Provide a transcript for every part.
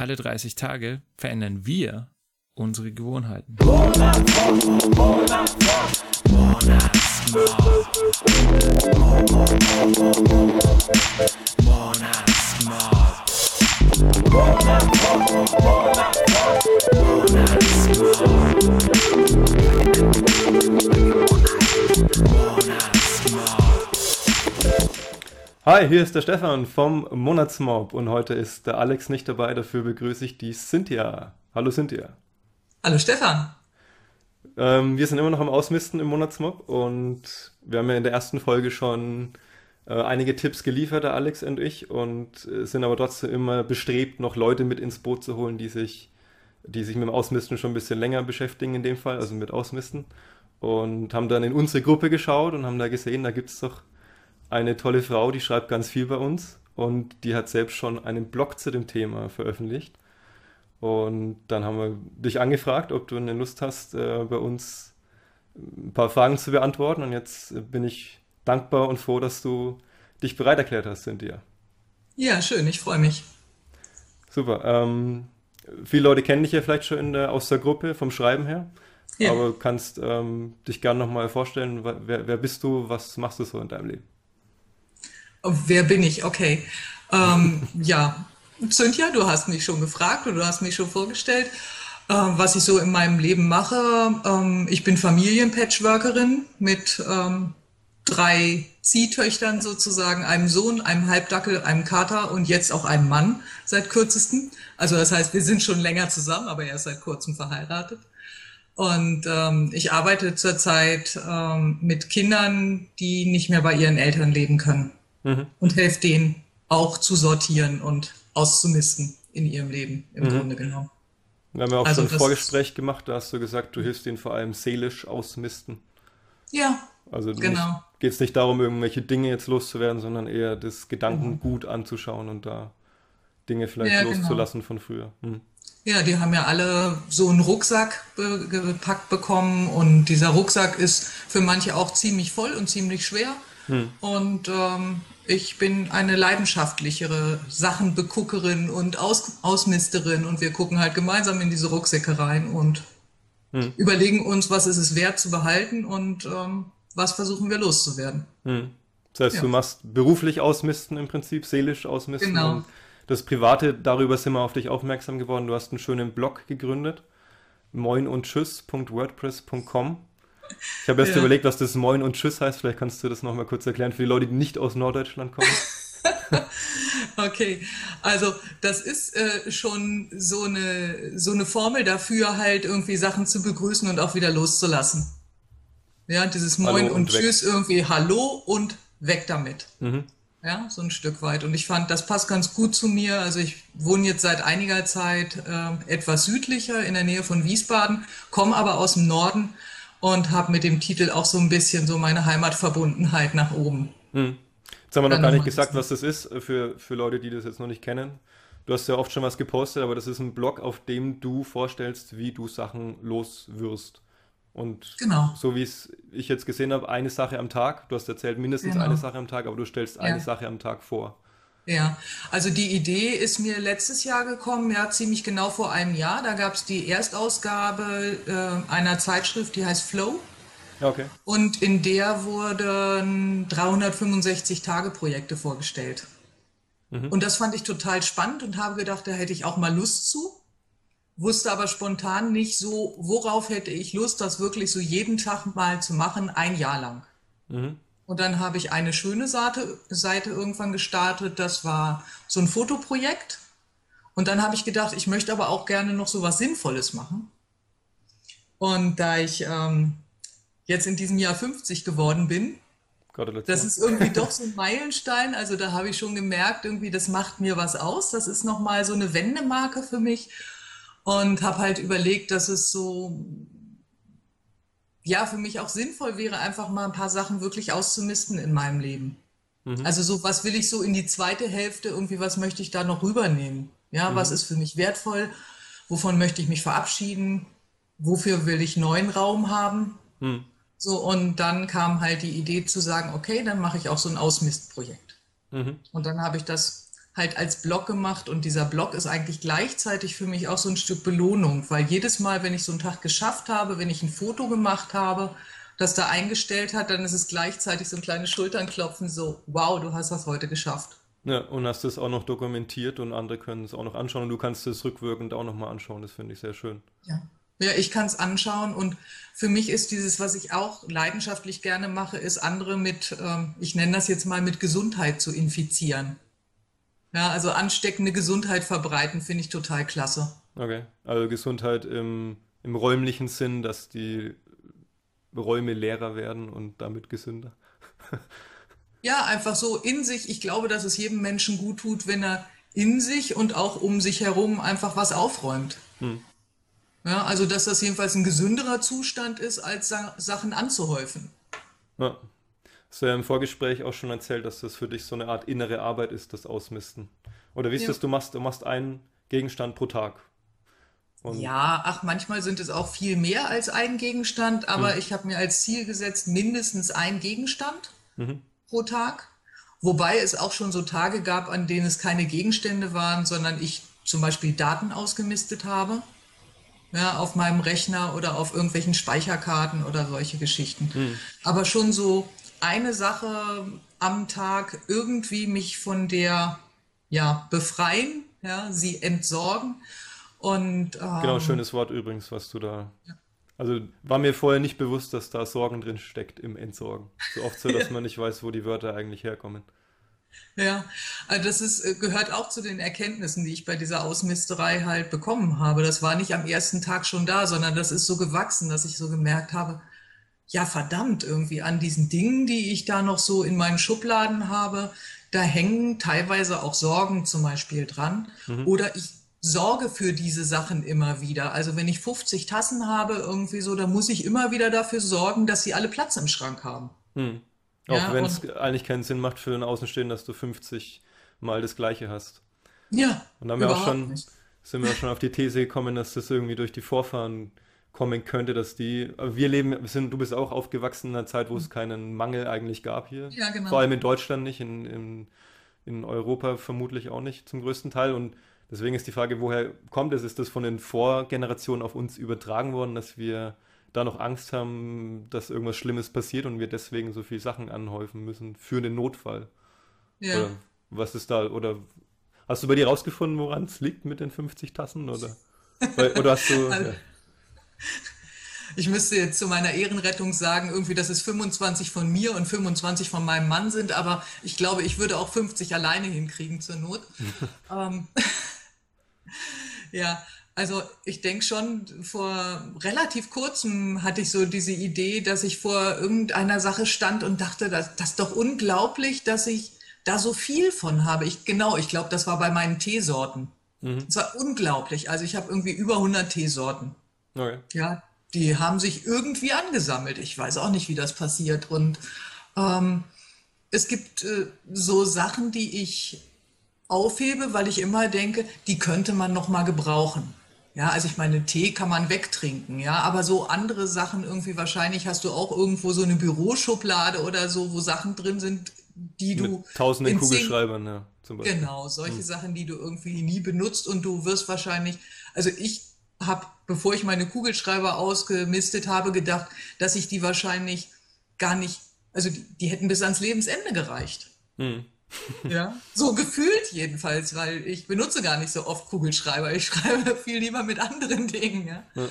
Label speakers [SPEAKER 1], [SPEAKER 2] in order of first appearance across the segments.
[SPEAKER 1] alle 30 Tage verändern wir unsere Gewohnheiten.
[SPEAKER 2] Hi, hier ist der Stefan vom Monatsmob und heute ist der Alex nicht dabei, dafür begrüße ich die Cynthia. Hallo Cynthia.
[SPEAKER 3] Hallo Stefan.
[SPEAKER 2] Ähm, wir sind immer noch am Ausmisten im Monatsmob und wir haben ja in der ersten Folge schon äh, einige Tipps geliefert, der Alex und ich, und äh, sind aber trotzdem immer bestrebt, noch Leute mit ins Boot zu holen, die sich, die sich mit dem Ausmisten schon ein bisschen länger beschäftigen in dem Fall, also mit Ausmisten. Und haben dann in unsere Gruppe geschaut und haben da gesehen, da gibt es doch eine tolle Frau, die schreibt ganz viel bei uns und die hat selbst schon einen Blog zu dem Thema veröffentlicht. Und dann haben wir dich angefragt, ob du eine Lust hast, äh, bei uns ein paar Fragen zu beantworten. Und jetzt bin ich dankbar und froh, dass du dich bereit erklärt hast, Cynthia.
[SPEAKER 3] Ja, schön, ich freue mich.
[SPEAKER 2] Super. Ähm, viele Leute kennen dich ja vielleicht schon der, aus der Gruppe vom Schreiben her. Ja. Aber kannst ähm, dich gerne nochmal vorstellen, wer, wer bist du, was machst du so in deinem Leben?
[SPEAKER 3] Oh, wer bin ich? Okay. Ähm, ja, Cynthia, du hast mich schon gefragt oder du hast mich schon vorgestellt, äh, was ich so in meinem Leben mache. Ähm, ich bin Familienpatchworkerin mit ähm, drei Ziehtöchtern sozusagen, einem Sohn, einem Halbdackel, einem Kater und jetzt auch einem Mann seit kürzestem. Also das heißt, wir sind schon länger zusammen, aber er ist seit kurzem verheiratet. Und ähm, ich arbeite zurzeit ähm, mit Kindern, die nicht mehr bei ihren Eltern leben können mhm. und helfe denen auch zu sortieren und auszumisten in ihrem Leben, im mhm. Grunde genommen.
[SPEAKER 2] Wir haben ja auch also so ein Vorgespräch gemacht, da hast du gesagt, du hilfst ihnen vor allem seelisch ausmisten.
[SPEAKER 3] Ja,
[SPEAKER 2] also genau. geht es nicht darum, irgendwelche Dinge jetzt loszuwerden, sondern eher das Gedankengut mhm. anzuschauen und da Dinge vielleicht ja, genau. loszulassen genau. von früher. Hm.
[SPEAKER 3] Ja, die haben ja alle so einen Rucksack gepackt bekommen und dieser Rucksack ist für manche auch ziemlich voll und ziemlich schwer. Hm. Und ähm, ich bin eine leidenschaftlichere Sachenbeguckerin und Aus Ausmisterin und wir gucken halt gemeinsam in diese Rucksäcke rein und hm. überlegen uns, was ist es wert zu behalten und ähm, was versuchen wir loszuwerden. Hm.
[SPEAKER 2] Das heißt, ja. du machst beruflich ausmisten im Prinzip, seelisch ausmisten. Genau. Das Private, darüber sind wir auf dich aufmerksam geworden. Du hast einen schönen Blog gegründet, moinundtschüss.wordpress.com. Ich habe erst ja. überlegt, was das Moin und Tschüss heißt. Vielleicht kannst du das nochmal kurz erklären für die Leute, die nicht aus Norddeutschland kommen.
[SPEAKER 3] okay, also das ist äh, schon so eine, so eine Formel dafür, halt irgendwie Sachen zu begrüßen und auch wieder loszulassen. Ja, dieses Moin und, und Tschüss irgendwie Hallo und weg damit. Mhm. Ja, so ein Stück weit. Und ich fand, das passt ganz gut zu mir. Also ich wohne jetzt seit einiger Zeit äh, etwas südlicher in der Nähe von Wiesbaden, komme aber aus dem Norden und habe mit dem Titel auch so ein bisschen so meine Heimatverbundenheit nach oben. Hm.
[SPEAKER 2] Jetzt haben wir noch gar nicht gesagt, was das ist für, für Leute, die das jetzt noch nicht kennen. Du hast ja oft schon was gepostet, aber das ist ein Blog, auf dem du vorstellst, wie du Sachen loswirst. Und genau. so wie es ich jetzt gesehen habe, eine Sache am Tag. Du hast erzählt, mindestens genau. eine Sache am Tag, aber du stellst ja. eine Sache am Tag vor.
[SPEAKER 3] Ja, also die Idee ist mir letztes Jahr gekommen, ja, ziemlich genau vor einem Jahr. Da gab es die Erstausgabe äh, einer Zeitschrift, die heißt Flow. Okay. Und in der wurden 365-Tage-Projekte vorgestellt. Mhm. Und das fand ich total spannend und habe gedacht, da hätte ich auch mal Lust zu. Wusste aber spontan nicht so, worauf hätte ich Lust, das wirklich so jeden Tag mal zu machen, ein Jahr lang. Mhm. Und dann habe ich eine schöne Seite, Seite irgendwann gestartet. Das war so ein Fotoprojekt. Und dann habe ich gedacht, ich möchte aber auch gerne noch so was Sinnvolles machen. Und da ich ähm, jetzt in diesem Jahr 50 geworden bin, das ist irgendwie doch so ein Meilenstein. Also da habe ich schon gemerkt, irgendwie, das macht mir was aus. Das ist nochmal so eine Wendemarke für mich. Und habe halt überlegt, dass es so ja, für mich auch sinnvoll wäre, einfach mal ein paar Sachen wirklich auszumisten in meinem Leben. Mhm. Also so, was will ich so in die zweite Hälfte, irgendwie, was möchte ich da noch rübernehmen? Ja, mhm. was ist für mich wertvoll? Wovon möchte ich mich verabschieden? Wofür will ich neuen Raum haben? Mhm. So, und dann kam halt die Idee zu sagen, okay, dann mache ich auch so ein Ausmistprojekt. Mhm. Und dann habe ich das halt als Blog gemacht und dieser Blog ist eigentlich gleichzeitig für mich auch so ein Stück Belohnung, weil jedes Mal, wenn ich so einen Tag geschafft habe, wenn ich ein Foto gemacht habe, das da eingestellt hat, dann ist es gleichzeitig so ein kleines Schulternklopfen, so, wow, du hast das heute geschafft.
[SPEAKER 2] Ja, und hast es auch noch dokumentiert und andere können es auch noch anschauen und du kannst es rückwirkend auch noch mal anschauen, das finde ich sehr schön.
[SPEAKER 3] Ja. Ja, ich kann es anschauen und für mich ist dieses, was ich auch leidenschaftlich gerne mache, ist andere mit, ähm, ich nenne das jetzt mal mit Gesundheit zu infizieren. Ja, also ansteckende Gesundheit verbreiten, finde ich total klasse.
[SPEAKER 2] Okay, also Gesundheit im, im räumlichen Sinn, dass die Räume leerer werden und damit gesünder.
[SPEAKER 3] ja, einfach so in sich. Ich glaube, dass es jedem Menschen gut tut, wenn er in sich und auch um sich herum einfach was aufräumt. Hm. Ja, also dass das jedenfalls ein gesünderer Zustand ist, als Sa Sachen anzuhäufen.
[SPEAKER 2] Ja. Hast du ja im Vorgespräch auch schon erzählt, dass das für dich so eine Art innere Arbeit ist, das Ausmisten. Oder wie ist ja. das, du machst, du machst einen Gegenstand pro Tag.
[SPEAKER 3] Und ja, ach, manchmal sind es auch viel mehr als ein Gegenstand, aber mhm. ich habe mir als Ziel gesetzt, mindestens ein Gegenstand mhm. pro Tag. Wobei es auch schon so Tage gab, an denen es keine Gegenstände waren, sondern ich zum Beispiel Daten ausgemistet habe. Ja, auf meinem Rechner oder auf irgendwelchen Speicherkarten oder solche Geschichten. Mhm. Aber schon so eine Sache am Tag irgendwie mich von der ja, befreien, ja, sie entsorgen. Und,
[SPEAKER 2] ähm, genau, schönes Wort übrigens, was du da. Ja. Also war mir vorher nicht bewusst, dass da Sorgen drin steckt im Entsorgen. So oft so, dass ja. man nicht weiß, wo die Wörter eigentlich herkommen.
[SPEAKER 3] Ja, also das ist, äh, gehört auch zu den Erkenntnissen, die ich bei dieser Ausmisterei halt bekommen habe. Das war nicht am ersten Tag schon da, sondern das ist so gewachsen, dass ich so gemerkt habe, ja verdammt, irgendwie an diesen Dingen, die ich da noch so in meinen Schubladen habe, da hängen teilweise auch Sorgen zum Beispiel dran. Mhm. Oder ich sorge für diese Sachen immer wieder. Also wenn ich 50 Tassen habe, irgendwie so, dann muss ich immer wieder dafür sorgen, dass sie alle Platz im Schrank haben. Mhm.
[SPEAKER 2] Auch ja, wenn es eigentlich keinen Sinn macht für einen Außenstehenden, dass du 50 Mal das Gleiche hast.
[SPEAKER 3] Ja.
[SPEAKER 2] Und dann haben wir auch schon, sind wir auch schon auf die These gekommen, dass das irgendwie durch die Vorfahren kommen könnte, dass die, wir leben, wir sind, du bist auch aufgewachsen in einer Zeit, wo es mhm. keinen Mangel eigentlich gab hier. Ja, genau. Vor allem in Deutschland nicht, in, in, in Europa vermutlich auch nicht zum größten Teil. Und deswegen ist die Frage, woher kommt es? Ist das von den Vorgenerationen auf uns übertragen worden, dass wir da noch Angst haben, dass irgendwas Schlimmes passiert und wir deswegen so viele Sachen anhäufen müssen für den Notfall? Ja. Oder was ist da? Oder hast du bei dir rausgefunden, woran es liegt mit den 50 Tassen? Oder, oder hast du. Also, ja.
[SPEAKER 3] Ich müsste jetzt zu meiner Ehrenrettung sagen, irgendwie, dass es 25 von mir und 25 von meinem Mann sind, aber ich glaube, ich würde auch 50 alleine hinkriegen zur Not. ähm, ja, also ich denke schon, vor relativ kurzem hatte ich so diese Idee, dass ich vor irgendeiner Sache stand und dachte, das, das ist doch unglaublich, dass ich da so viel von habe. Ich, genau, ich glaube, das war bei meinen Teesorten. Mhm. Das war unglaublich. Also ich habe irgendwie über 100 Teesorten. Okay. Ja, die haben sich irgendwie angesammelt. Ich weiß auch nicht, wie das passiert. Und ähm, es gibt äh, so Sachen, die ich aufhebe, weil ich immer denke, die könnte man noch mal gebrauchen. Ja, also ich meine, Tee kann man wegtrinken, ja, aber so andere Sachen irgendwie wahrscheinlich hast du auch irgendwo so eine Büroschublade oder so, wo Sachen drin sind, die du
[SPEAKER 2] Mit tausenden Kugelschreibern, ja,
[SPEAKER 3] zum Beispiel. Genau, solche hm. Sachen, die du irgendwie nie benutzt und du wirst wahrscheinlich, also ich habe, bevor ich meine Kugelschreiber ausgemistet habe, gedacht, dass ich die wahrscheinlich gar nicht, also die, die hätten bis ans Lebensende gereicht. Hm. ja, so gefühlt jedenfalls, weil ich benutze gar nicht so oft Kugelschreiber. Ich schreibe viel lieber mit anderen Dingen. Ja? ja.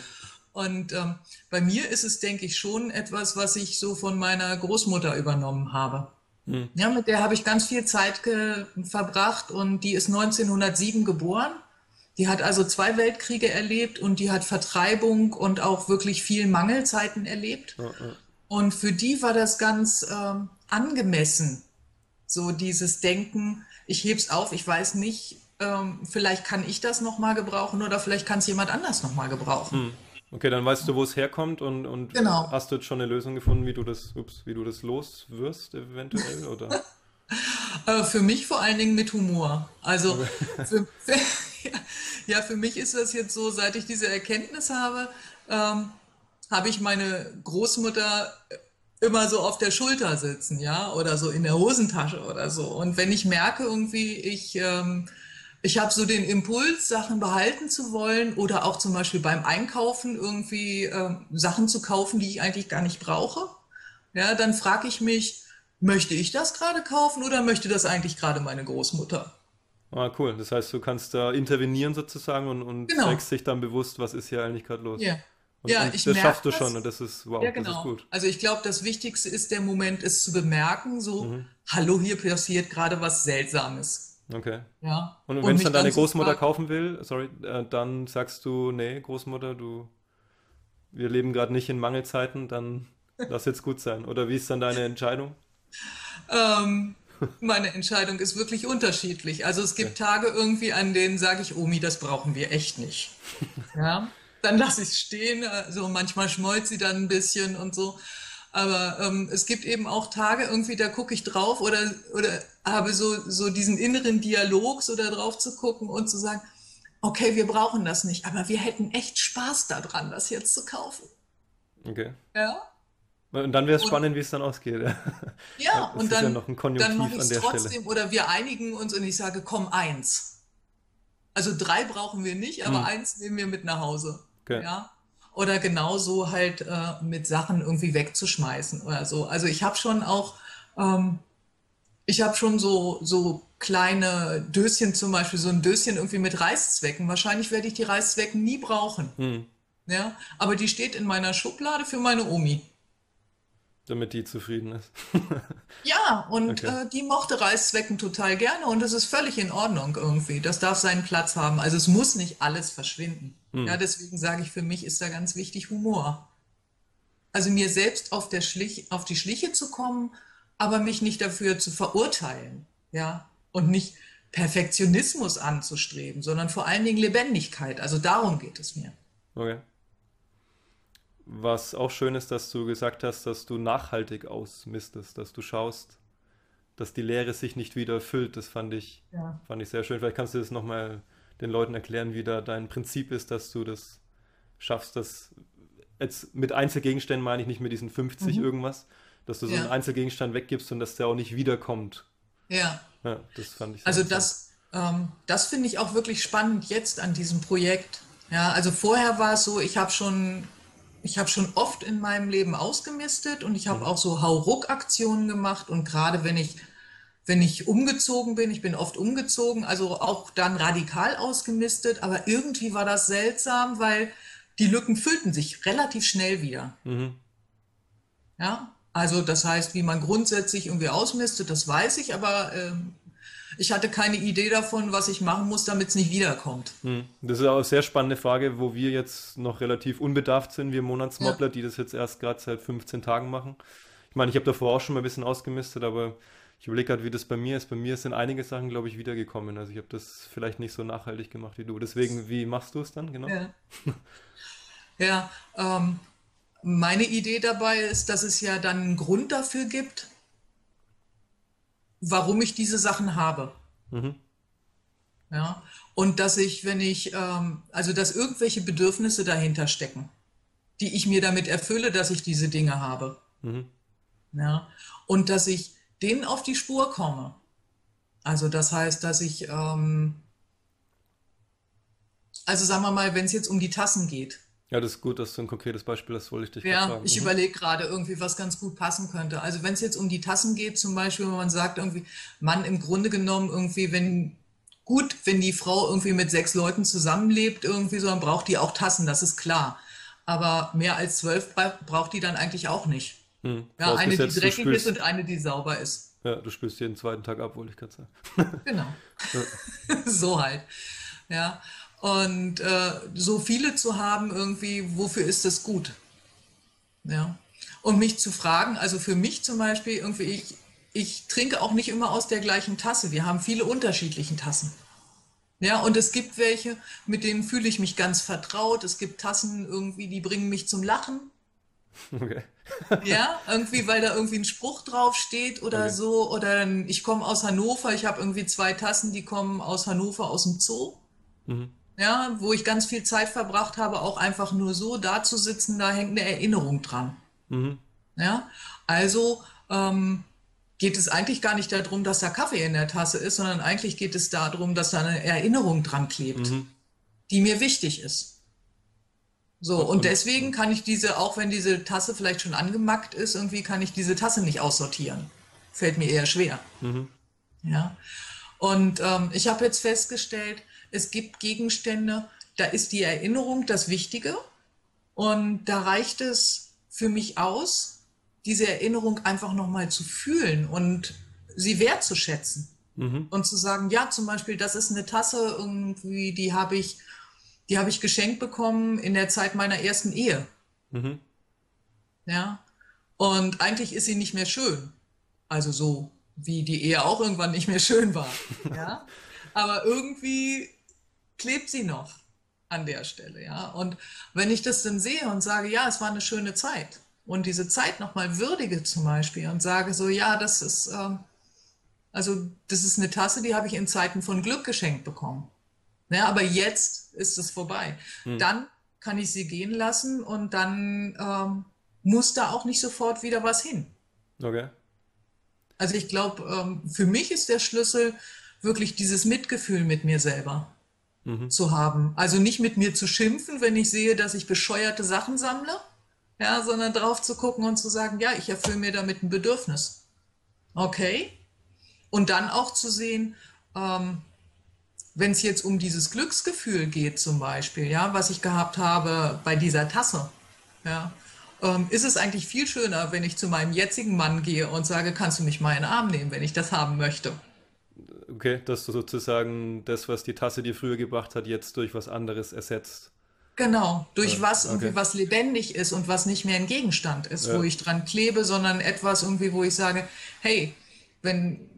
[SPEAKER 3] Und ähm, bei mir ist es, denke ich, schon etwas, was ich so von meiner Großmutter übernommen habe. Hm. Ja, mit der habe ich ganz viel Zeit verbracht und die ist 1907 geboren. Die hat also zwei Weltkriege erlebt und die hat Vertreibung und auch wirklich viel Mangelzeiten erlebt. Ja, ja. Und für die war das ganz ähm, angemessen, so dieses Denken, ich heb's auf, ich weiß nicht, ähm, vielleicht kann ich das nochmal gebrauchen oder vielleicht kann es jemand anders nochmal gebrauchen. Hm.
[SPEAKER 2] Okay, dann weißt du, wo es herkommt und, und genau. hast du jetzt schon eine Lösung gefunden, wie du das, ups, wie du das loswirst, eventuell, oder?
[SPEAKER 3] Äh, für mich vor allen Dingen mit Humor. Also für, für, ja, für mich ist das jetzt so, seit ich diese Erkenntnis habe, ähm, habe ich meine Großmutter immer so auf der Schulter sitzen, ja, oder so in der Hosentasche oder so. Und wenn ich merke irgendwie, ich, ähm, ich habe so den Impuls, Sachen behalten zu wollen oder auch zum Beispiel beim Einkaufen irgendwie äh, Sachen zu kaufen, die ich eigentlich gar nicht brauche, ja, dann frage ich mich, möchte ich das gerade kaufen oder möchte das eigentlich gerade meine Großmutter?
[SPEAKER 2] Ah, cool. Das heißt, du kannst da intervenieren sozusagen und, und genau. zeigst dich dann bewusst, was ist hier eigentlich gerade los.
[SPEAKER 3] Ja.
[SPEAKER 2] Und,
[SPEAKER 3] ja,
[SPEAKER 2] und
[SPEAKER 3] ich
[SPEAKER 2] das schaffst du schon und das ist wow,
[SPEAKER 3] ja, genau.
[SPEAKER 2] das ist gut.
[SPEAKER 3] Also ich glaube, das Wichtigste ist der Moment, es zu bemerken, so, mhm. hallo, hier passiert gerade was Seltsames.
[SPEAKER 2] Okay.
[SPEAKER 3] Ja.
[SPEAKER 2] Und, und wenn es dann deine Großmutter kaufen will, sorry, äh, dann sagst du, nee, Großmutter, du, wir leben gerade nicht in Mangelzeiten, dann lass jetzt gut sein. Oder wie ist dann deine Entscheidung?
[SPEAKER 3] Ähm, meine Entscheidung ist wirklich unterschiedlich. Also es gibt. Tage irgendwie, an denen sage ich, Omi, das brauchen wir echt nicht. Ja dann lasse ich es stehen. Also manchmal schmollt sie dann ein bisschen und so. Aber ähm, es gibt eben auch Tage irgendwie, da gucke ich drauf oder, oder habe so, so diesen inneren Dialog, so da drauf zu gucken und zu sagen, okay, wir brauchen das nicht, aber wir hätten echt Spaß daran, das jetzt zu kaufen.
[SPEAKER 2] Okay.
[SPEAKER 3] Ja.
[SPEAKER 2] Und dann wäre es spannend, wie es dann ausgeht.
[SPEAKER 3] Ja, und dann,
[SPEAKER 2] ja
[SPEAKER 3] dann mache ich es trotzdem Stelle. oder wir einigen uns und ich sage, komm, eins. Also drei brauchen wir nicht, aber hm. eins nehmen wir mit nach Hause. Okay. Ja. Oder genauso halt äh, mit Sachen irgendwie wegzuschmeißen oder so. Also ich habe schon auch, ähm, ich habe schon so, so kleine Döschen zum Beispiel, so ein Döschen irgendwie mit Reißzwecken. Wahrscheinlich werde ich die Reißzwecken nie brauchen. Hm. Ja, aber die steht in meiner Schublade für meine Omi.
[SPEAKER 2] Damit die zufrieden ist.
[SPEAKER 3] ja, und okay. äh, die mochte Reißzwecken total gerne und das ist völlig in Ordnung irgendwie. Das darf seinen Platz haben. Also es muss nicht alles verschwinden. Hm. Ja, deswegen sage ich, für mich ist da ganz wichtig Humor. Also mir selbst auf, der Schlich, auf die Schliche zu kommen, aber mich nicht dafür zu verurteilen. Ja, und nicht Perfektionismus anzustreben, sondern vor allen Dingen Lebendigkeit. Also darum geht es mir.
[SPEAKER 2] Okay. Was auch schön ist, dass du gesagt hast, dass du nachhaltig ausmistest, dass du schaust, dass die Lehre sich nicht wieder erfüllt. Das fand ich, ja. fand ich sehr schön. Vielleicht kannst du das nochmal den Leuten erklären, wie da dein Prinzip ist, dass du das schaffst, dass jetzt mit Einzelgegenständen meine ich nicht mit diesen 50 mhm. irgendwas, dass du so ja. einen Einzelgegenstand weggibst und dass der auch nicht wiederkommt.
[SPEAKER 3] Ja.
[SPEAKER 2] Ja, das fand ich.
[SPEAKER 3] Also das, ähm, das finde ich auch wirklich spannend jetzt an diesem Projekt. Ja, also vorher war es so, ich habe schon, ich habe schon oft in meinem Leben ausgemistet und ich habe mhm. auch so Hauruck-Aktionen gemacht und gerade wenn ich wenn ich umgezogen bin, ich bin oft umgezogen, also auch dann radikal ausgemistet, aber irgendwie war das seltsam, weil die Lücken füllten sich relativ schnell wieder. Mhm. Ja, also das heißt, wie man grundsätzlich irgendwie ausmistet, das weiß ich, aber äh, ich hatte keine Idee davon, was ich machen muss, damit es nicht wiederkommt.
[SPEAKER 2] Mhm. Das ist auch eine sehr spannende Frage, wo wir jetzt noch relativ unbedarft sind, wir Monatsmobbler, ja. die das jetzt erst gerade seit 15 Tagen machen. Ich meine, ich habe davor auch schon mal ein bisschen ausgemistet, aber ich überlege gerade, wie das bei mir ist. Bei mir sind einige Sachen, glaube ich, wiedergekommen. Also ich habe das vielleicht nicht so nachhaltig gemacht wie du. Deswegen, wie machst du es dann genau?
[SPEAKER 3] Ja, ja ähm, meine Idee dabei ist, dass es ja dann einen Grund dafür gibt, warum ich diese Sachen habe. Mhm. Ja, und dass ich, wenn ich, ähm, also dass irgendwelche Bedürfnisse dahinter stecken, die ich mir damit erfülle, dass ich diese Dinge habe. Mhm. Ja, und dass ich denen auf die Spur komme. Also das heißt, dass ich, ähm, also sagen wir mal, wenn es jetzt um die Tassen geht.
[SPEAKER 2] Ja, das ist gut, dass du ein konkretes Beispiel hast, wollte ich dich
[SPEAKER 3] ja, fragen. Ich mhm. überlege gerade irgendwie, was ganz gut passen könnte. Also wenn es jetzt um die Tassen geht, zum Beispiel, wenn man sagt irgendwie, Mann, im Grunde genommen irgendwie, wenn gut, wenn die Frau irgendwie mit sechs Leuten zusammenlebt, irgendwie so, dann braucht die auch Tassen, das ist klar. Aber mehr als zwölf braucht die dann eigentlich auch nicht. Hm. Ja, eine, die dreckig spürst, ist und eine, die sauber ist.
[SPEAKER 2] Ja, du spürst jeden zweiten Tag ab, wollte ich gerade
[SPEAKER 3] sagen. Genau. so halt. Ja. Und äh, so viele zu haben, irgendwie, wofür ist das gut? Ja. Und mich zu fragen, also für mich zum Beispiel, irgendwie, ich, ich trinke auch nicht immer aus der gleichen Tasse. Wir haben viele unterschiedliche Tassen. Ja, und es gibt welche, mit denen fühle ich mich ganz vertraut. Es gibt Tassen irgendwie, die bringen mich zum Lachen. Okay. ja, irgendwie, weil da irgendwie ein Spruch drauf steht oder okay. so. Oder ich komme aus Hannover, ich habe irgendwie zwei Tassen, die kommen aus Hannover aus dem Zoo. Mhm. Ja, wo ich ganz viel Zeit verbracht habe, auch einfach nur so da zu sitzen, da hängt eine Erinnerung dran. Mhm. Ja, also ähm, geht es eigentlich gar nicht darum, dass da Kaffee in der Tasse ist, sondern eigentlich geht es darum, dass da eine Erinnerung dran klebt, mhm. die mir wichtig ist. So, und deswegen kann ich diese, auch wenn diese Tasse vielleicht schon angemackt ist, irgendwie kann ich diese Tasse nicht aussortieren. Fällt mir eher schwer. Mhm. Ja. Und ähm, ich habe jetzt festgestellt, es gibt Gegenstände, da ist die Erinnerung das Wichtige. Und da reicht es für mich aus, diese Erinnerung einfach nochmal zu fühlen und sie wertzuschätzen. Mhm. Und zu sagen, ja, zum Beispiel, das ist eine Tasse irgendwie, die habe ich, die habe ich geschenkt bekommen in der Zeit meiner ersten Ehe. Mhm. Ja. Und eigentlich ist sie nicht mehr schön. Also so, wie die Ehe auch irgendwann nicht mehr schön war. ja. Aber irgendwie klebt sie noch an der Stelle, ja. Und wenn ich das dann sehe und sage, ja, es war eine schöne Zeit, und diese Zeit nochmal würdige zum Beispiel und sage so, ja, das ist, äh, also das ist eine Tasse, die habe ich in Zeiten von Glück geschenkt bekommen. Ja, aber jetzt ist es vorbei. Hm. Dann kann ich sie gehen lassen und dann ähm, muss da auch nicht sofort wieder was hin.
[SPEAKER 2] Okay.
[SPEAKER 3] Also ich glaube, ähm, für mich ist der Schlüssel wirklich dieses Mitgefühl mit mir selber mhm. zu haben. Also nicht mit mir zu schimpfen, wenn ich sehe, dass ich bescheuerte Sachen sammle, ja, sondern drauf zu gucken und zu sagen, ja, ich erfülle mir damit ein Bedürfnis. Okay. Und dann auch zu sehen, ähm, wenn es jetzt um dieses Glücksgefühl geht zum Beispiel, ja, was ich gehabt habe bei dieser Tasse, ja, ähm, ist es eigentlich viel schöner, wenn ich zu meinem jetzigen Mann gehe und sage, kannst du mich mal in den Arm nehmen, wenn ich das haben möchte.
[SPEAKER 2] Okay, dass du sozusagen das, was die Tasse dir früher gebracht hat, jetzt durch was anderes ersetzt.
[SPEAKER 3] Genau, durch ja, was irgendwie was lebendig ist und was nicht mehr ein Gegenstand ist, ja. wo ich dran klebe, sondern etwas irgendwie, wo ich sage, hey, wenn,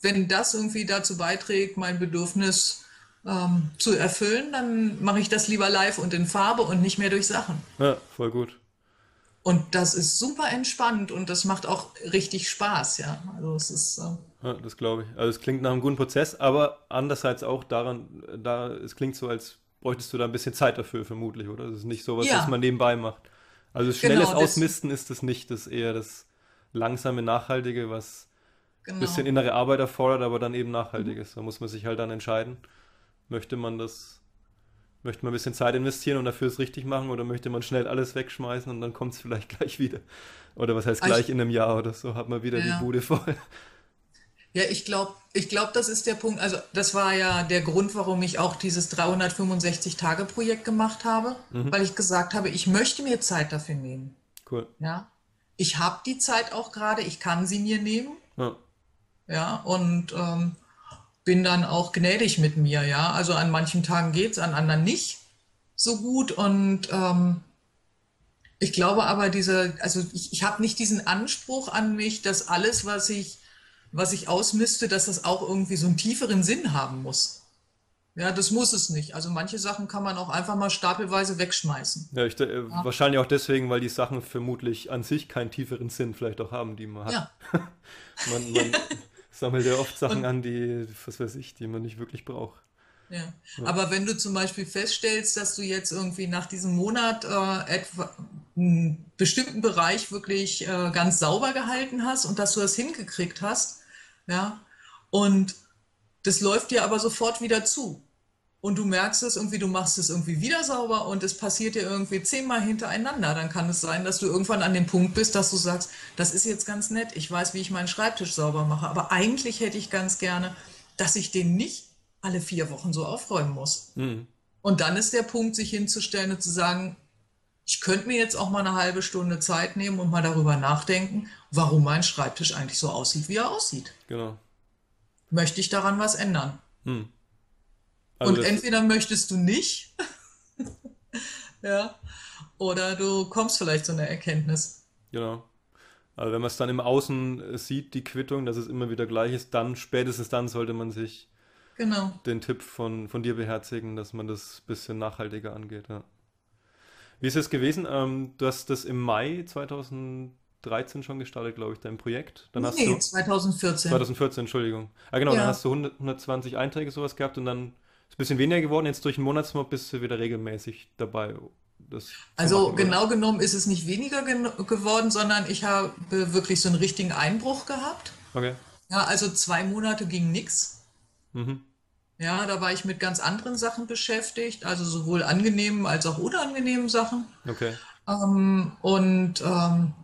[SPEAKER 3] wenn das irgendwie dazu beiträgt, mein Bedürfnis ähm, zu erfüllen, dann mache ich das lieber live und in Farbe und nicht mehr durch Sachen.
[SPEAKER 2] Ja, voll gut.
[SPEAKER 3] Und das ist super entspannt und das macht auch richtig Spaß, ja. Also es ist. Äh,
[SPEAKER 2] ja, das glaube ich. Also es klingt nach einem guten Prozess, aber andererseits auch daran, da es klingt so, als bräuchtest du da ein bisschen Zeit dafür, vermutlich, oder? Das ist nicht sowas, ja. was man nebenbei macht. Also schnelles genau, Ausmisten ist das nicht, das ist eher das langsame, nachhaltige, was genau. ein bisschen innere Arbeit erfordert, aber dann eben nachhaltig mhm. ist. Da muss man sich halt dann entscheiden, möchte man das, möchte man ein bisschen Zeit investieren und dafür es richtig machen oder möchte man schnell alles wegschmeißen und dann kommt es vielleicht gleich wieder. Oder was heißt gleich ich, in einem Jahr oder so, hat man wieder ja. die Bude voll.
[SPEAKER 3] Ja, ich glaube, ich glaube, das ist der Punkt. Also das war ja der Grund, warum ich auch dieses 365-Tage-Projekt gemacht habe, mhm. weil ich gesagt habe, ich möchte mir Zeit dafür nehmen.
[SPEAKER 2] Cool.
[SPEAKER 3] Ja, ich habe die Zeit auch gerade, ich kann sie mir nehmen. Ja, ja und ähm, bin dann auch gnädig mit mir. Ja, also an manchen Tagen geht es, an anderen nicht so gut und ähm, ich glaube aber diese, also ich, ich habe nicht diesen Anspruch an mich, dass alles, was ich was ich ausmiste, dass das auch irgendwie so einen tieferen Sinn haben muss. Ja, das muss es nicht. Also manche Sachen kann man auch einfach mal stapelweise wegschmeißen.
[SPEAKER 2] Ja, ich, äh, ja. wahrscheinlich auch deswegen, weil die Sachen vermutlich an sich keinen tieferen Sinn vielleicht auch haben, die man hat. Ja. man, man sammelt ja oft Sachen Und, an, die, was weiß ich, die man nicht wirklich braucht.
[SPEAKER 3] Ja. ja. Aber wenn du zum Beispiel feststellst, dass du jetzt irgendwie nach diesem Monat äh, etwa einen bestimmten Bereich wirklich äh, ganz sauber gehalten hast und dass du das hingekriegt hast, ja, und das läuft dir aber sofort wieder zu. Und du merkst es irgendwie, du machst es irgendwie wieder sauber und es passiert dir irgendwie zehnmal hintereinander. Dann kann es sein, dass du irgendwann an dem Punkt bist, dass du sagst, das ist jetzt ganz nett, ich weiß, wie ich meinen Schreibtisch sauber mache, aber eigentlich hätte ich ganz gerne, dass ich den nicht alle vier Wochen so aufräumen muss. Mhm. Und dann ist der Punkt, sich hinzustellen und zu sagen, ich könnte mir jetzt auch mal eine halbe Stunde Zeit nehmen und mal darüber nachdenken, warum mein Schreibtisch eigentlich so aussieht, wie er aussieht.
[SPEAKER 2] Genau.
[SPEAKER 3] Möchte ich daran was ändern? Hm. Also und entweder möchtest du nicht, ja, oder du kommst vielleicht zu einer Erkenntnis.
[SPEAKER 2] Genau. Also wenn man es dann im Außen sieht, die Quittung, dass es immer wieder gleich ist, dann, spätestens dann sollte man sich
[SPEAKER 3] genau.
[SPEAKER 2] den Tipp von, von dir beherzigen, dass man das ein bisschen nachhaltiger angeht. Ja. Wie ist es gewesen? Ähm, du hast das im Mai 2013 schon gestartet, glaube ich, dein Projekt.
[SPEAKER 3] Dann nee, du, 2014.
[SPEAKER 2] 2014, Entschuldigung. Ah, genau, ja. dann hast du 100, 120 Einträge sowas gehabt und dann ist es ein bisschen weniger geworden. Jetzt durch den Monatsmob bist du wieder regelmäßig dabei.
[SPEAKER 3] also genau genommen ist es nicht weniger geworden, sondern ich habe wirklich so einen richtigen Einbruch gehabt. Okay. Ja, also zwei Monate ging nichts. Mhm. Ja, da war ich mit ganz anderen Sachen beschäftigt, also sowohl angenehmen als auch unangenehmen Sachen. Okay. Ähm, und ähm,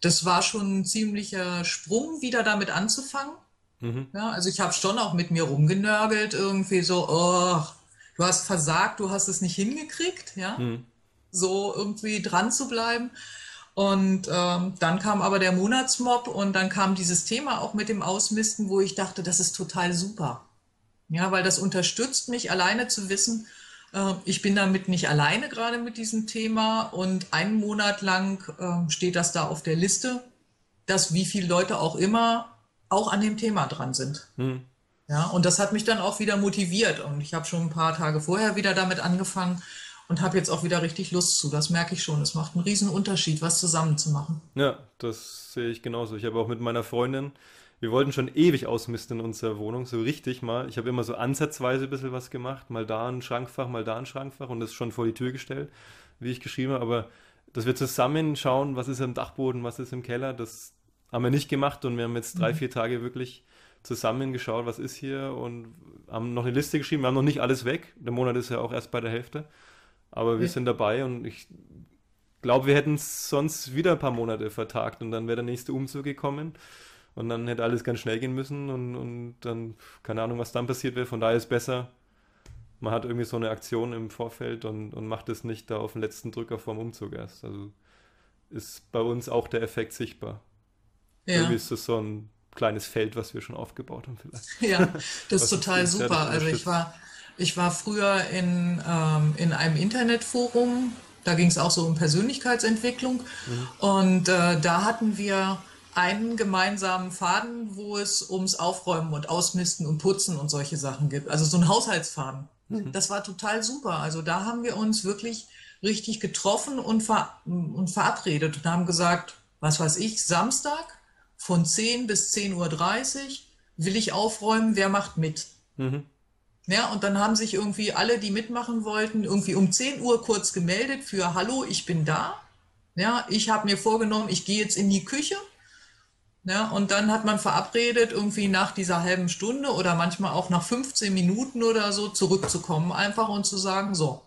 [SPEAKER 3] das war schon ein ziemlicher Sprung, wieder damit anzufangen. Mhm. Ja, also ich habe schon auch mit mir rumgenörgelt, irgendwie so, oh, du hast versagt, du hast es nicht hingekriegt, ja. Mhm. So irgendwie dran zu bleiben. Und ähm, dann kam aber der Monatsmob und dann kam dieses Thema auch mit dem Ausmisten, wo ich dachte, das ist total super. Ja, weil das unterstützt mich, alleine zu wissen, äh, ich bin damit nicht alleine gerade mit diesem Thema und einen Monat lang äh, steht das da auf der Liste, dass wie viele Leute auch immer auch an dem Thema dran sind. Hm. Ja, und das hat mich dann auch wieder motiviert und ich habe schon ein paar Tage vorher wieder damit angefangen und habe jetzt auch wieder richtig Lust zu. Das merke ich schon. Es macht einen riesen Unterschied, was zusammen zu machen.
[SPEAKER 2] Ja, das sehe ich genauso. Ich habe auch mit meiner Freundin, wir wollten schon ewig ausmisten in unserer Wohnung, so richtig mal. Ich habe immer so ansatzweise ein bisschen was gemacht, mal da ein Schrankfach, mal da ein Schrankfach und das schon vor die Tür gestellt, wie ich geschrieben habe. Aber dass wir zusammen schauen, was ist am Dachboden, was ist im Keller, das haben wir nicht gemacht und wir haben jetzt drei, mhm. vier Tage wirklich zusammen geschaut, was ist hier und haben noch eine Liste geschrieben. Wir haben noch nicht alles weg. Der Monat ist ja auch erst bei der Hälfte. Aber wir ja. sind dabei und ich glaube, wir hätten es sonst wieder ein paar Monate vertagt und dann wäre der nächste Umzug gekommen und dann hätte alles ganz schnell gehen müssen und, und dann, keine Ahnung, was dann passiert wäre. Von daher ist besser, man hat irgendwie so eine Aktion im Vorfeld und, und macht es nicht da auf den letzten Drücker vorm Umzug erst. Also ist bei uns auch der Effekt sichtbar. Ja. Irgendwie ist das so ein kleines Feld, was wir schon aufgebaut haben vielleicht.
[SPEAKER 3] Ja, das ist total super. Also ich war, ich war früher in, ähm, in einem Internetforum, da ging es auch so um Persönlichkeitsentwicklung mhm. und äh, da hatten wir einen gemeinsamen Faden, wo es ums Aufräumen und Ausmisten und Putzen und solche Sachen gibt. Also so ein Haushaltsfaden. Mhm. Das war total super. Also da haben wir uns wirklich richtig getroffen und, ver und verabredet und haben gesagt, was weiß ich, Samstag von 10 bis 10.30 Uhr will ich aufräumen, wer macht mit? Mhm. Ja, und dann haben sich irgendwie alle, die mitmachen wollten, irgendwie um 10 Uhr kurz gemeldet für Hallo, ich bin da. Ja, ich habe mir vorgenommen, ich gehe jetzt in die Küche. Ja, und dann hat man verabredet, irgendwie nach dieser halben Stunde oder manchmal auch nach 15 Minuten oder so zurückzukommen, einfach und zu sagen, so,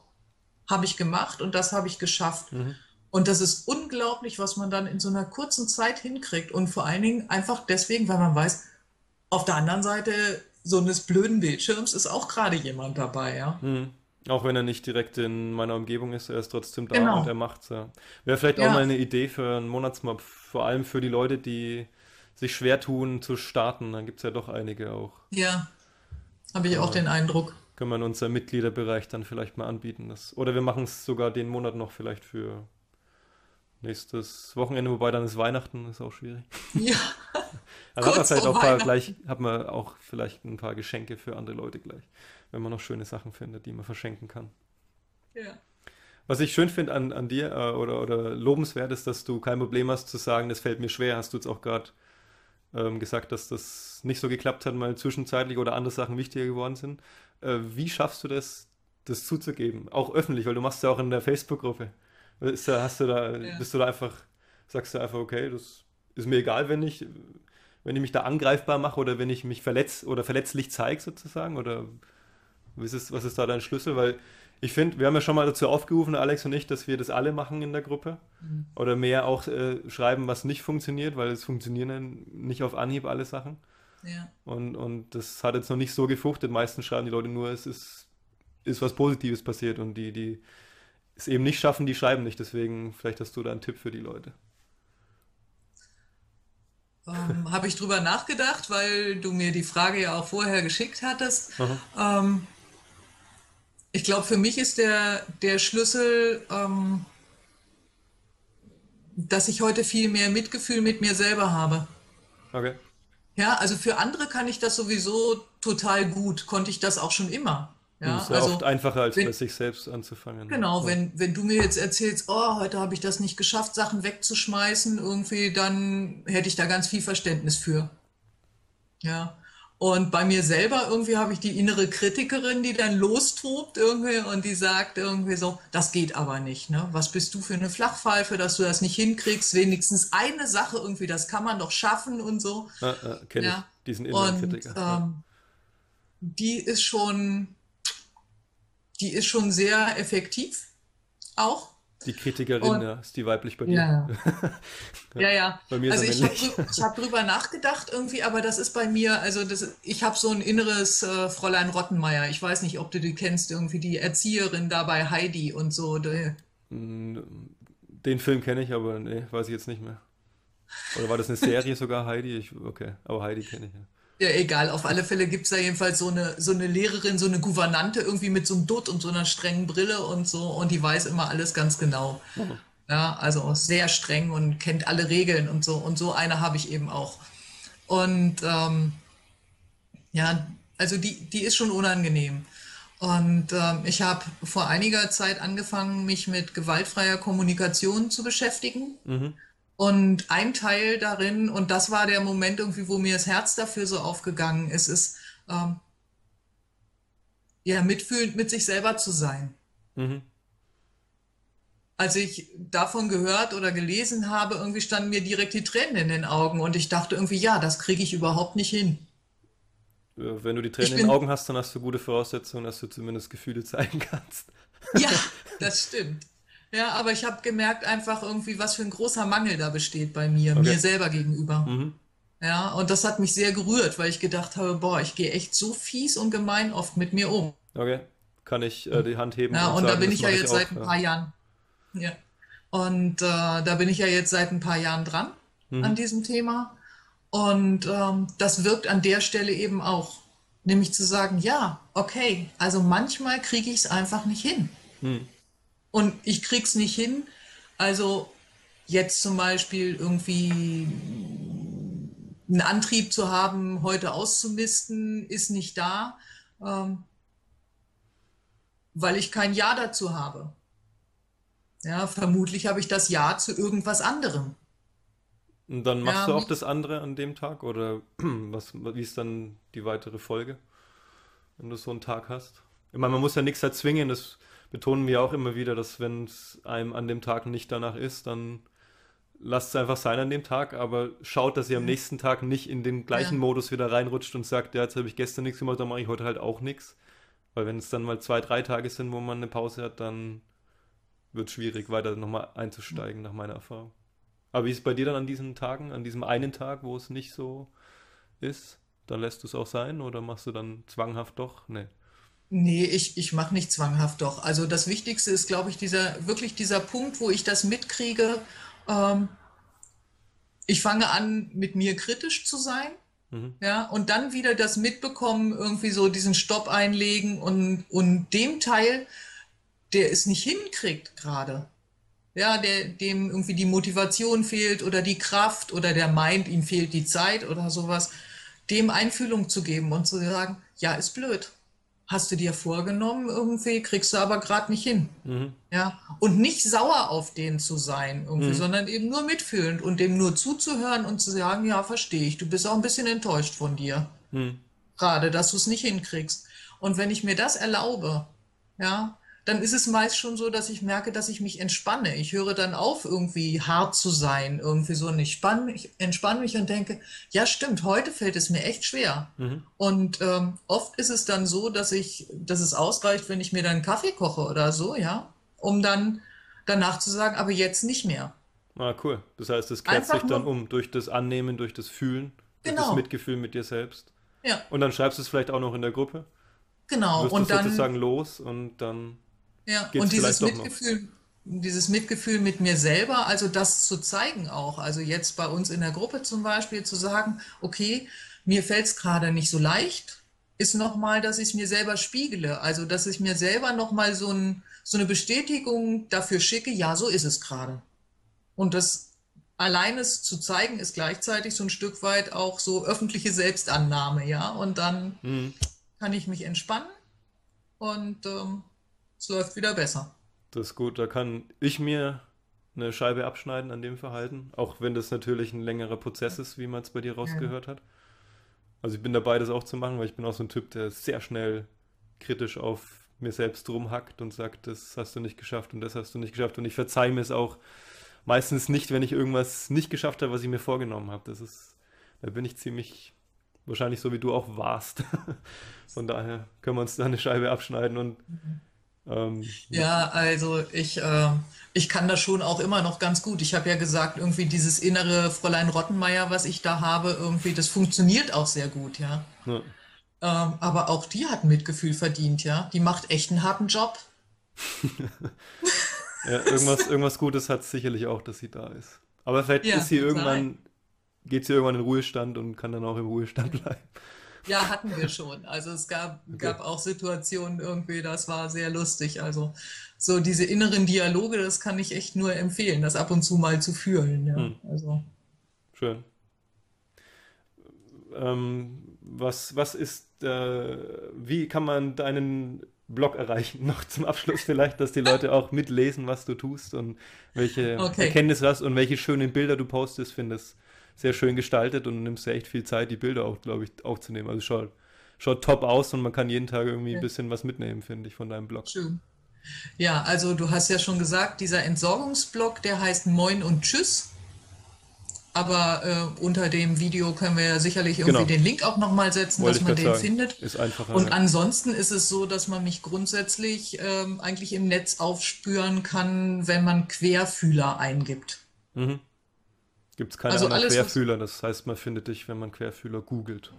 [SPEAKER 3] habe ich gemacht und das habe ich geschafft. Mhm. Und das ist unglaublich, was man dann in so einer kurzen Zeit hinkriegt. Und vor allen Dingen einfach deswegen, weil man weiß, auf der anderen Seite so eines blöden Bildschirms ist auch gerade jemand dabei, ja.
[SPEAKER 2] Hm. Auch wenn er nicht direkt in meiner Umgebung ist, er ist trotzdem da genau. und er macht's ja. Wäre vielleicht ja. auch mal eine Idee für einen Monatsmob, vor allem für die Leute, die sich schwer tun zu starten. Dann gibt es ja doch einige auch.
[SPEAKER 3] Ja, habe ich auch den Eindruck.
[SPEAKER 2] Können wir in unserem Mitgliederbereich dann vielleicht mal anbieten. Das, oder wir machen es sogar den Monat noch vielleicht für nächstes Wochenende, wobei dann ist Weihnachten, ist auch schwierig. Ja. dann hat man vielleicht auch paar, gleich, hat man auch vielleicht ein paar Geschenke für andere Leute gleich, wenn man noch schöne Sachen findet, die man verschenken kann. Ja. Was ich schön finde an, an dir äh, oder, oder lobenswert ist, dass du kein Problem hast zu sagen, das fällt mir schwer, hast du jetzt auch gerade ähm, gesagt, dass das nicht so geklappt hat, mal zwischenzeitlich oder andere Sachen wichtiger geworden sind. Äh, wie schaffst du das, das zuzugeben? Auch öffentlich, weil du machst ja auch in der Facebook-Gruppe. Ist da, hast du da, ja. bist du da einfach, sagst du einfach, okay, das ist mir egal, wenn ich, wenn ich mich da angreifbar mache oder wenn ich mich verletz oder verletzlich zeige sozusagen? Oder was ist, was ist da dein Schlüssel? Weil ich finde, wir haben ja schon mal dazu aufgerufen, Alex und ich, dass wir das alle machen in der Gruppe. Mhm. Oder mehr auch äh, schreiben, was nicht funktioniert, weil es funktionieren nicht auf Anhieb alle Sachen. Ja. Und, und das hat jetzt noch nicht so gefruchtet. Meistens schreiben die Leute nur, es ist, ist was Positives passiert und die, die es eben nicht schaffen, die schreiben nicht. Deswegen, vielleicht hast du da einen Tipp für die Leute.
[SPEAKER 3] Ähm, Habe ich drüber nachgedacht, weil du mir die Frage ja auch vorher geschickt hattest. Ähm, ich glaube, für mich ist der, der Schlüssel, ähm, dass ich heute viel mehr Mitgefühl mit mir selber habe. Okay. Ja, also für andere kann ich das sowieso total gut, konnte ich das auch schon immer.
[SPEAKER 2] Ja, ist ja also, oft einfacher, als wenn, bei sich selbst anzufangen.
[SPEAKER 3] Genau, ja. wenn, wenn du mir jetzt erzählst, oh, heute habe ich das nicht geschafft, Sachen wegzuschmeißen, irgendwie, dann hätte ich da ganz viel Verständnis für. Ja. Und bei mir selber irgendwie habe ich die innere Kritikerin, die dann lostobt irgendwie und die sagt irgendwie so, das geht aber nicht. Ne? Was bist du für eine Flachpfeife, dass du das nicht hinkriegst? Wenigstens eine Sache irgendwie, das kann man doch schaffen und so.
[SPEAKER 2] Ah, ah, Kenne ja. ich, diesen inneren und, Kritiker. Ähm,
[SPEAKER 3] die ist schon, die ist schon sehr effektiv auch.
[SPEAKER 2] Die Kritikerin, und, ja, ist die weiblich bei dir?
[SPEAKER 3] Ja, ja. ja. Bei mir also ich habe hab drüber nachgedacht irgendwie, aber das ist bei mir, also das, ich habe so ein inneres äh, Fräulein Rottenmeier. Ich weiß nicht, ob du die kennst, irgendwie die Erzieherin da bei Heidi und so. Die,
[SPEAKER 2] Den Film kenne ich, aber nee, weiß ich jetzt nicht mehr. Oder war das eine Serie sogar, Heidi? Ich, okay, aber Heidi kenne ich ja.
[SPEAKER 3] Ja, egal. Auf alle Fälle gibt es da jedenfalls so eine, so eine Lehrerin, so eine Gouvernante irgendwie mit so einem Dutt und so einer strengen Brille und so. Und die weiß immer alles ganz genau. Mhm. Ja, also sehr streng und kennt alle Regeln und so. Und so eine habe ich eben auch. Und ähm, ja, also die, die ist schon unangenehm. Und ähm, ich habe vor einiger Zeit angefangen, mich mit gewaltfreier Kommunikation zu beschäftigen. Mhm. Und ein Teil darin, und das war der Moment irgendwie, wo mir das Herz dafür so aufgegangen ist, ist, ähm, ja, mitfühlend mit sich selber zu sein. Mhm. Als ich davon gehört oder gelesen habe, irgendwie standen mir direkt die Tränen in den Augen und ich dachte irgendwie, ja, das kriege ich überhaupt nicht hin.
[SPEAKER 2] Wenn du die Tränen in den Augen hast, dann hast du gute Voraussetzungen, dass du zumindest Gefühle zeigen kannst.
[SPEAKER 3] Ja, das stimmt. Ja, aber ich habe gemerkt einfach irgendwie, was für ein großer Mangel da besteht bei mir, okay. mir selber gegenüber. Mhm. Ja, und das hat mich sehr gerührt, weil ich gedacht habe, boah, ich gehe echt so fies und gemein oft mit mir um.
[SPEAKER 2] Okay, kann ich äh, die Hand heben?
[SPEAKER 3] Ja, und, und sagen, da bin ich ja jetzt ich seit ein paar ja. Jahren. Ja. Und äh, da bin ich ja jetzt seit ein paar Jahren dran mhm. an diesem Thema. Und ähm, das wirkt an der Stelle eben auch. Nämlich zu sagen, ja, okay, also manchmal kriege ich es einfach nicht hin. Mhm und ich krieg's nicht hin. Also jetzt zum Beispiel irgendwie einen Antrieb zu haben, heute auszumisten, ist nicht da, ähm, weil ich kein Ja dazu habe. Ja, vermutlich habe ich das Ja zu irgendwas anderem.
[SPEAKER 2] Und dann machst ja, du auch das andere an dem Tag oder was, wie ist dann die weitere Folge, wenn du so einen Tag hast? Ich meine, man muss ja nichts erzwingen, das betonen wir auch immer wieder, dass wenn es einem an dem Tag nicht danach ist, dann lasst es einfach sein an dem Tag, aber schaut, dass ihr am nächsten Tag nicht in den gleichen ja. Modus wieder reinrutscht und sagt, ja, jetzt habe ich gestern nichts gemacht, dann mache ich heute halt auch nichts. Weil wenn es dann mal zwei, drei Tage sind, wo man eine Pause hat, dann wird es schwierig, weiter nochmal einzusteigen, nach meiner Erfahrung. Aber wie ist es bei dir dann an diesen Tagen, an diesem einen Tag, wo es nicht so ist? Dann lässt du es auch sein oder machst du dann zwanghaft doch? Nee.
[SPEAKER 3] Nee, ich, ich mache nicht zwanghaft doch. Also das Wichtigste ist, glaube ich, dieser, wirklich dieser Punkt, wo ich das mitkriege. Ähm, ich fange an, mit mir kritisch zu sein. Mhm. Ja, und dann wieder das mitbekommen, irgendwie so diesen Stopp einlegen und, und dem Teil, der es nicht hinkriegt gerade. Ja, der, dem irgendwie die Motivation fehlt oder die Kraft oder der meint, ihm fehlt die Zeit oder sowas, dem Einfühlung zu geben und zu sagen, ja, ist blöd hast du dir vorgenommen, irgendwie kriegst du aber gerade nicht hin. Mhm. Ja, und nicht sauer auf den zu sein, irgendwie, mhm. sondern eben nur mitfühlend und dem nur zuzuhören und zu sagen, ja, verstehe ich, du bist auch ein bisschen enttäuscht von dir. Mhm. Gerade, dass du es nicht hinkriegst. Und wenn ich mir das erlaube, ja, dann ist es meist schon so, dass ich merke, dass ich mich entspanne. Ich höre dann auf, irgendwie hart zu sein, irgendwie so. Und ich spann mich, entspanne mich und denke, ja, stimmt, heute fällt es mir echt schwer. Mhm. Und ähm, oft ist es dann so, dass ich, dass es ausreicht, wenn ich mir dann Kaffee koche oder so, ja, um dann danach zu sagen, aber jetzt nicht mehr.
[SPEAKER 2] Ah, cool. Das heißt, es kehrt sich dann um durch das Annehmen, durch das Fühlen, durch genau. das Mitgefühl mit dir selbst. Ja. Und dann schreibst du es vielleicht auch noch in der Gruppe.
[SPEAKER 3] Genau.
[SPEAKER 2] Wirst und dann sozusagen los und dann
[SPEAKER 3] ja, und dieses Mitgefühl, dieses Mitgefühl mit mir selber, also das zu zeigen auch. Also jetzt bei uns in der Gruppe zum Beispiel zu sagen, okay, mir fällt es gerade nicht so leicht, ist nochmal, dass ich es mir selber spiegele. Also dass ich mir selber nochmal so, ein, so eine Bestätigung dafür schicke, ja, so ist es gerade. Und das alleine zu zeigen, ist gleichzeitig so ein Stück weit auch so öffentliche Selbstannahme, ja. Und dann mhm. kann ich mich entspannen und ähm, es läuft wieder besser.
[SPEAKER 2] Das ist gut, da kann ich mir eine Scheibe abschneiden an dem Verhalten, auch wenn das natürlich ein längerer Prozess ist, wie man es bei dir rausgehört hat. Also ich bin dabei, das auch zu machen, weil ich bin auch so ein Typ, der sehr schnell kritisch auf mir selbst rumhackt und sagt, das hast du nicht geschafft und das hast du nicht geschafft. Und ich verzeihe mir es auch meistens nicht, wenn ich irgendwas nicht geschafft habe, was ich mir vorgenommen habe. Das ist, da bin ich ziemlich wahrscheinlich so wie du auch warst. Von daher können wir uns da eine Scheibe abschneiden und
[SPEAKER 3] ähm, ja, also ich, äh, ich kann das schon auch immer noch ganz gut. Ich habe ja gesagt, irgendwie dieses innere Fräulein Rottenmeier, was ich da habe, irgendwie, das funktioniert auch sehr gut, ja. ja. Ähm, aber auch die hat Mitgefühl verdient, ja. Die macht echt einen harten Job.
[SPEAKER 2] ja, irgendwas, irgendwas Gutes hat sicherlich auch, dass sie da ist. Aber vielleicht ja, ist sie irgendwann, geht sie irgendwann in Ruhestand und kann dann auch im Ruhestand bleiben.
[SPEAKER 3] Ja, hatten wir schon. Also es gab, okay. gab auch Situationen irgendwie, das war sehr lustig. Also so diese inneren Dialoge, das kann ich echt nur empfehlen, das ab und zu mal zu fühlen. Ja. Hm. Also.
[SPEAKER 2] Schön. Ähm, was, was ist, äh, wie kann man deinen Blog erreichen? Noch zum Abschluss vielleicht, dass die Leute auch mitlesen, was du tust und welche okay. Erkenntnisse hast und welche schönen Bilder du postest, findest sehr schön gestaltet und nimmst ja echt viel Zeit, die Bilder auch, glaube ich, aufzunehmen. Also schaut, schaut top aus und man kann jeden Tag irgendwie ein bisschen was mitnehmen, finde ich, von deinem Blog. Schön.
[SPEAKER 3] Ja, also du hast ja schon gesagt, dieser Entsorgungsblog, der heißt Moin und Tschüss. Aber äh, unter dem Video können wir ja sicherlich irgendwie genau. den Link auch nochmal setzen, Wollte dass man den sagen. findet.
[SPEAKER 2] Ist einfacher.
[SPEAKER 3] Und ja. ansonsten ist es so, dass man mich grundsätzlich ähm, eigentlich im Netz aufspüren kann, wenn man Querfühler eingibt. Mhm.
[SPEAKER 2] Gibt es keine also anderen Querfühler, das heißt, man findet dich, wenn man Querfühler googelt.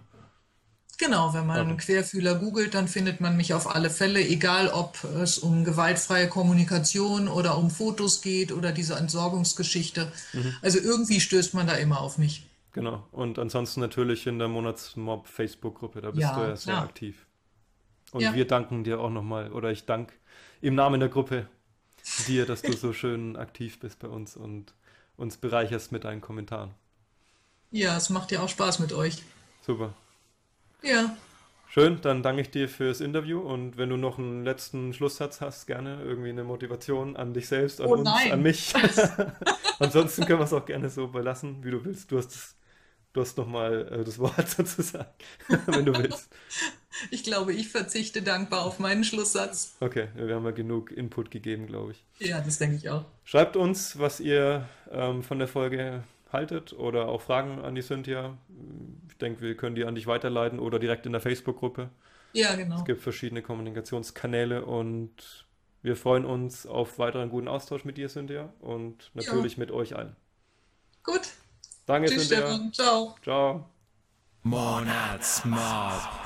[SPEAKER 3] Genau, wenn man okay. Querfühler googelt, dann findet man mich auf alle Fälle, egal ob es um gewaltfreie Kommunikation oder um Fotos geht oder diese Entsorgungsgeschichte. Mhm. Also irgendwie stößt man da immer auf mich.
[SPEAKER 2] Genau, und ansonsten natürlich in der Monatsmob Facebook-Gruppe, da bist ja, du ja sehr klar. aktiv. Und ja. wir danken dir auch nochmal, oder ich danke im Namen der Gruppe dir, dass du so schön aktiv bist bei uns und uns bereicherst mit deinen Kommentaren.
[SPEAKER 3] Ja, es macht ja auch Spaß mit euch.
[SPEAKER 2] Super.
[SPEAKER 3] Ja.
[SPEAKER 2] Schön, dann danke ich dir fürs Interview und wenn du noch einen letzten Schlusssatz hast, gerne irgendwie eine Motivation an dich selbst, an oh, uns, nein. an mich. Ansonsten können wir es auch gerne so belassen, wie du willst. Du hast Du hast nochmal äh, das Wort sozusagen, wenn du willst.
[SPEAKER 3] Ich glaube, ich verzichte dankbar auf meinen Schlusssatz.
[SPEAKER 2] Okay, wir haben ja genug Input gegeben, glaube ich.
[SPEAKER 3] Ja, das denke ich auch.
[SPEAKER 2] Schreibt uns, was ihr ähm, von der Folge haltet oder auch Fragen an die Cynthia. Ich denke, wir können die an dich weiterleiten oder direkt in der Facebook-Gruppe.
[SPEAKER 3] Ja, genau.
[SPEAKER 2] Es gibt verschiedene Kommunikationskanäle und wir freuen uns auf weiteren guten Austausch mit dir, Cynthia, und natürlich ja. mit euch allen.
[SPEAKER 3] Gut,
[SPEAKER 2] Danke,
[SPEAKER 3] Tschüss, Stefan. Ciao.
[SPEAKER 2] Ciao. Monatsmob.